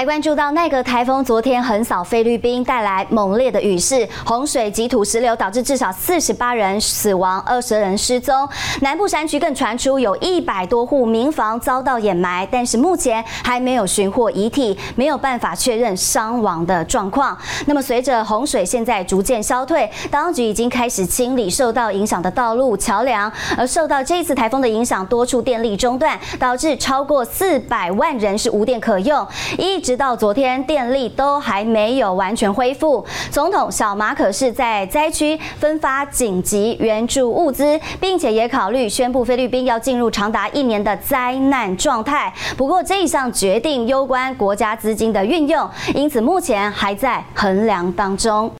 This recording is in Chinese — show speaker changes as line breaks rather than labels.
来关注到奈格台风昨天横扫菲律宾，带来猛烈的雨势、洪水及土石流，导致至少四十八人死亡，二十人失踪。南部山区更传出有一百多户民房遭到掩埋，但是目前还没有寻获遗体，没有办法确认伤亡的状况。那么随着洪水现在逐渐消退，当局已经开始清理受到影响的道路、桥梁，而受到这次台风的影响，多处电力中断，导致超过四百万人是无电可用。一直到昨天，电力都还没有完全恢复。总统小马可是在灾区分发紧急援助物资，并且也考虑宣布菲律宾要进入长达一年的灾难状态。不过，这一项决定攸关国家资金的运用，因此目前还在衡量当中。